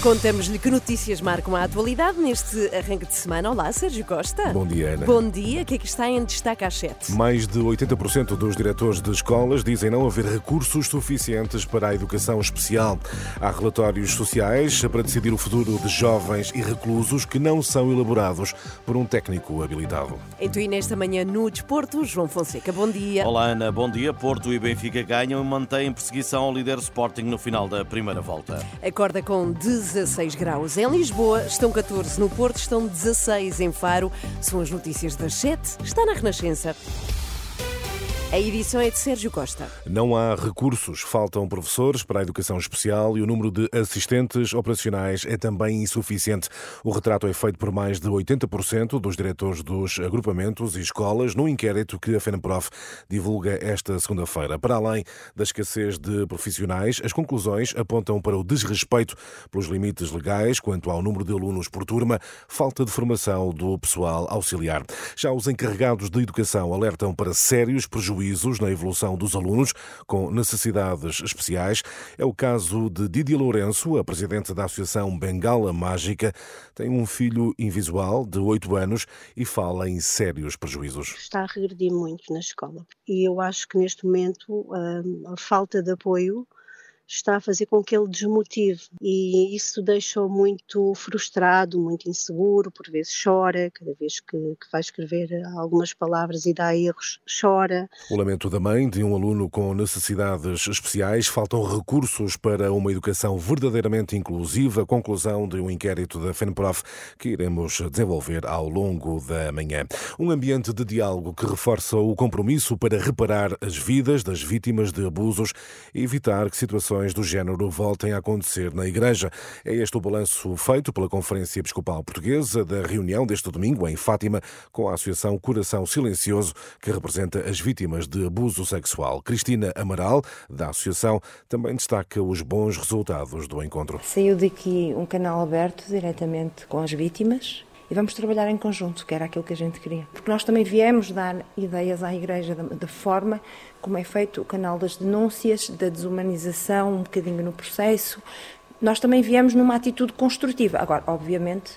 Contamos-lhe que notícias marcam a atualidade neste arranque de semana. Olá, Sérgio Costa. Bom dia, Ana. Bom dia. O que é que está em destaque às 7? Mais de 80% dos diretores de escolas dizem não haver recursos suficientes para a educação especial. Há relatórios sociais para decidir o futuro de jovens e reclusos que não são elaborados por um técnico habilitado. Então, e nesta manhã no Desporto, João Fonseca, bom dia. Olá, Ana. Bom dia. Porto e Benfica ganham e mantêm perseguição ao líder Sporting no final da primeira volta. Acorda com 16 graus em Lisboa, estão 14 no Porto, estão 16 em Faro. São as notícias das 7. Está na Renascença. A edição é de Sérgio Costa. Não há recursos, faltam professores para a educação especial e o número de assistentes operacionais é também insuficiente. O retrato é feito por mais de 80% dos diretores dos agrupamentos e escolas no inquérito que a FENAPROF divulga esta segunda-feira. Para além da escassez de profissionais, as conclusões apontam para o desrespeito pelos limites legais quanto ao número de alunos por turma, falta de formação do pessoal auxiliar. Já os encarregados de educação alertam para sérios prejuízos prejuízos na evolução dos alunos com necessidades especiais. É o caso de Didier Lourenço, a presidente da Associação Bengala Mágica. Tem um filho invisual de 8 anos e fala em sérios prejuízos. Está a regredir muito na escola. E eu acho que neste momento hum, a falta de apoio está a fazer com que ele desmotive e isso deixou muito frustrado, muito inseguro, por vezes chora, cada vez que, que, vai escrever algumas palavras e dá erros, chora. O lamento da mãe de um aluno com necessidades especiais, faltam recursos para uma educação verdadeiramente inclusiva, conclusão de um inquérito da FENPROF que iremos desenvolver ao longo da manhã. Um ambiente de diálogo que reforça o compromisso para reparar as vidas das vítimas de abusos e evitar que situações do género voltem a acontecer na Igreja. É este o balanço feito pela Conferência Episcopal Portuguesa da reunião deste domingo em Fátima com a Associação Coração Silencioso, que representa as vítimas de abuso sexual. Cristina Amaral, da Associação, também destaca os bons resultados do encontro. Saiu daqui um canal aberto diretamente com as vítimas e vamos trabalhar em conjunto, que era aquilo que a gente queria. Porque nós também viemos dar ideias à Igreja da, forma como é feito o canal das denúncias, da desumanização, um bocadinho no processo. Nós também viemos numa atitude construtiva. Agora, obviamente,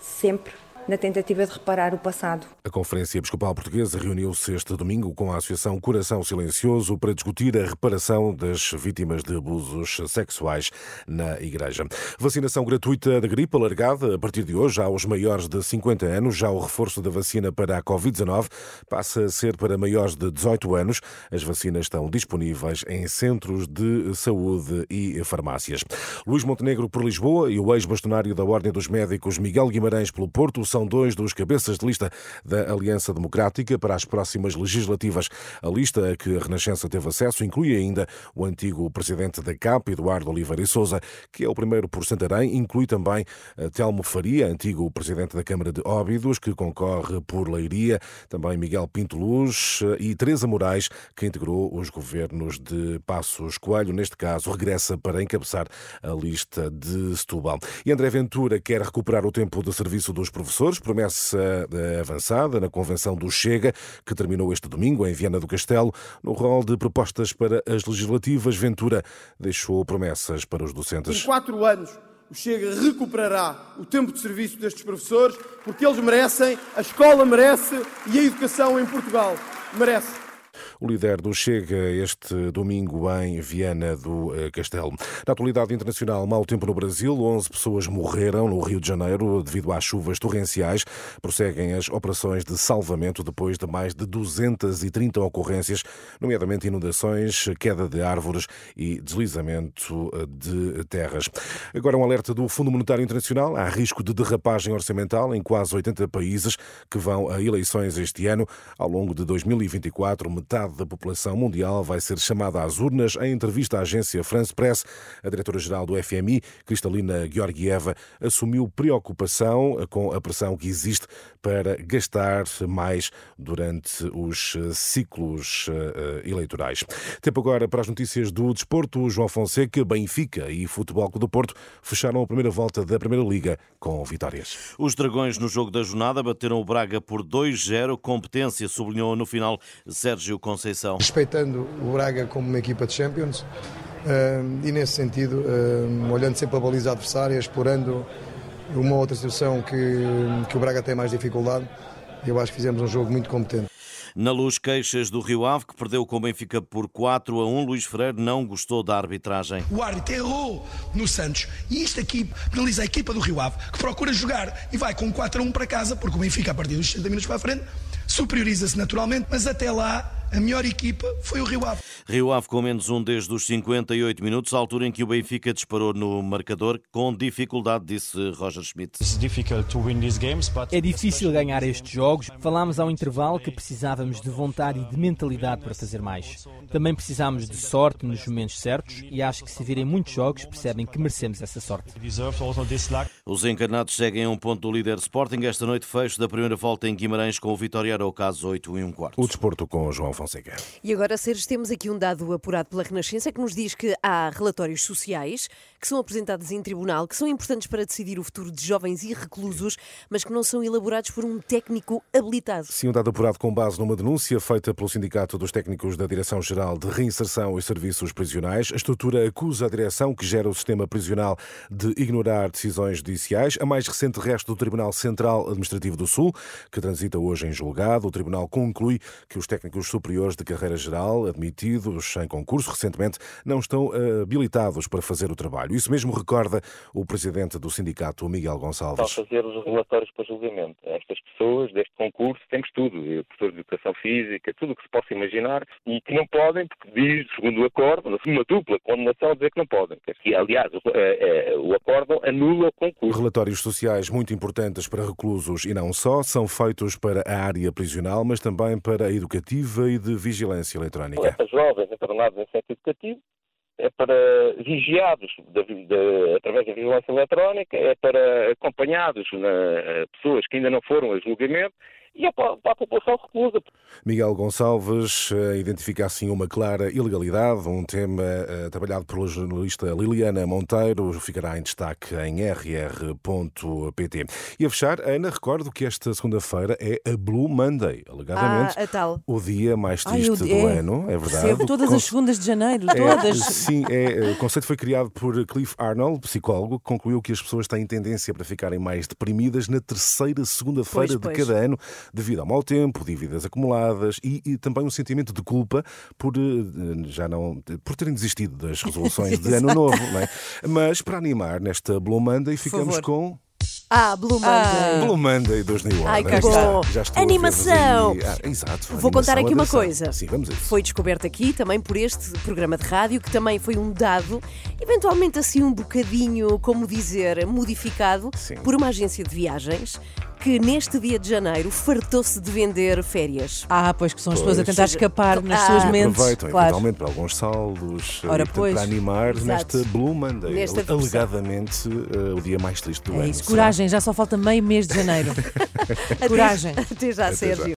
sempre na tentativa de reparar o passado. A Conferência Episcopal Portuguesa reuniu-se este domingo com a Associação Coração Silencioso para discutir a reparação das vítimas de abusos sexuais na Igreja. Vacinação gratuita da gripe alargada a partir de hoje aos maiores de 50 anos. Já o reforço da vacina para a Covid-19 passa a ser para maiores de 18 anos. As vacinas estão disponíveis em centros de saúde e farmácias. Luís Montenegro por Lisboa e o ex-bastonário da Ordem dos Médicos Miguel Guimarães pelo Porto são dois dos cabeças de lista da Aliança Democrática para as próximas legislativas. A lista a que a Renascença teve acesso inclui ainda o antigo presidente da CAP, Eduardo Oliveira e Souza, que é o primeiro por Santarém, inclui também Telmo Faria, antigo presidente da Câmara de Óbidos, que concorre por Leiria, também Miguel Pinto Luz e Teresa Moraes, que integrou os governos de Passos Coelho, neste caso regressa para encabeçar a lista de Setúbal. E André Ventura quer recuperar o tempo de serviço dos professores Açores, promessa eh, avançada na convenção do Chega, que terminou este domingo em Viana do Castelo. No rol de propostas para as legislativas, Ventura deixou promessas para os docentes. Em quatro anos, o Chega recuperará o tempo de serviço destes professores, porque eles merecem, a escola merece e a educação em Portugal merece. O líder do Chega este domingo em Viana do eh, Castelo. Na atualidade internacional, mau tempo no Brasil, 11 pessoas morreram no Rio de Janeiro devido às chuvas torrenciais. Prosseguem as operações de salvamento depois de mais de 230 ocorrências, nomeadamente inundações, queda de árvores e deslizamento eh, de terras. Agora um alerta do Fundo Monetário Internacional. Há risco de derrapagem orçamental em quase 80 países que vão a eleições este ano. Ao longo de 2024, metade metade da população mundial vai ser chamada às urnas. Em entrevista à agência France Press, a diretora-geral do FMI, Kristalina Georgieva, assumiu preocupação com a pressão que existe para gastar mais durante os ciclos eh, eleitorais. Tempo agora para as notícias do desporto. João Fonseca, Benfica e Futebol Clube do Porto fecharam a primeira volta da Primeira Liga com vitórias. Os Dragões no jogo da jornada bateram o Braga por 2-0. Competência, sublinhou no final Sérgio Conceição. Respeitando o Braga como uma equipa de Champions e nesse sentido, olhando sempre a baliza adversária, explorando uma outra situação que, que o Braga tem mais dificuldade, eu acho que fizemos um jogo muito competente. Na luz, queixas do Rio Ave, que perdeu com o Benfica por 4 a 1. Luís Freire não gostou da arbitragem. O árbitro errou no Santos. E isto aqui penaliza a equipa do Rio Ave, que procura jogar e vai com 4 a 1 para casa, porque o Benfica, a partir dos 60 minutos para a frente, superioriza-se naturalmente, mas até lá a melhor equipa foi o Rio Ave. Rio Ave com menos um desde os 58 minutos, altura em que o Benfica disparou no marcador com dificuldade, disse Roger Schmidt. É difícil ganhar estes jogos. Falámos ao intervalo que precisávamos de vontade e de mentalidade para fazer mais. Também precisamos de sorte nos momentos certos e acho que se virem muitos jogos percebem que merecemos essa sorte. Os encarnados seguem a um ponto do líder Sporting. Esta noite fecho da primeira volta em Guimarães com o Vitória era o caso 8 e 1 quarto. O desporto com João Fonseca. E agora, Sérgio, temos aqui um dado apurado pela Renascença que nos diz que há relatórios sociais que são apresentados em tribunal, que são importantes para decidir o futuro de jovens e reclusos, mas que não são elaborados por um técnico habilitado. Sim, um dado apurado com base numa denúncia feita pelo Sindicato dos Técnicos da Direção-Geral de Reinserção e Serviços Prisionais. A estrutura acusa a direção que gera o sistema prisional de ignorar decisões judiciais. A mais recente resto do Tribunal Central Administrativo do Sul, que transita hoje em julgado, o Tribunal conclui que os técnicos superiores de carreira geral, admitidos em concurso recentemente, não estão habilitados para fazer o trabalho. Isso mesmo recorda o presidente do sindicato, Miguel Gonçalves. Ao fazer os relatórios para julgamento, estas pessoas deste concurso temos tudo, professores de educação física, tudo o que se possa imaginar, e que não podem, porque diz, segundo o acordo, uma dupla condenação, dizer que não podem. E, aliás, o, é, o acordo anula o concurso. Relatórios sociais muito importantes para reclusos e não só, são feitos para a área prisional, mas também para a educativa e de vigilância eletrónica. As jovens internados em centro educativo é para vigiados através da vigilância eletrónica, é para acompanhados na, pessoas que ainda não foram a julgamento e é para, para a população reclusa. Miguel Gonçalves identifica assim uma clara ilegalidade, um tema uh, trabalhado pela jornalista Liliana Monteiro, ficará em destaque em rr.pt. E a fechar, Ana, recordo que esta segunda-feira é a Blue Monday, alegadamente ah, a tal. o dia mais triste Ai, do é, ano, é verdade. Recebo todas as segundas de janeiro, todas. É, sim, é, o conceito foi criado por Cliff Arnold, psicólogo, que concluiu que as pessoas têm tendência para ficarem mais deprimidas na terceira segunda-feira de cada ano devido ao mau tempo, dívidas acumuladas e, e, também um sentimento de culpa por eh, já não por terem desistido das resoluções de ano novo, não é? Mas para animar nesta Blue Monday ficamos com ah, Blue Monday. Ah. Blue Monday dos New Orleans. Ai, cá está. Já estou Animação. Ah, exato. Vou contar aqui uma coisa. Sim, vamos a isso. Foi descoberto aqui também por este programa de rádio, que também foi um dado, eventualmente assim um bocadinho, como dizer, modificado Sim. por uma agência de viagens que neste dia de janeiro fartou-se de vender férias. Ah, pois que são as pessoas a tentar escapar nas Ah. suas mentes. Aproveitam Claro. eventualmente para alguns saldos eh, Ora, e, portanto, pois. para animar Exato. nesta Blue Monday, Nesta alegadamente eh, o dia mais triste do É ano. isso, coragem, já só falta meio mês de janeiro. coragem. Até já, Até já. Sérgio.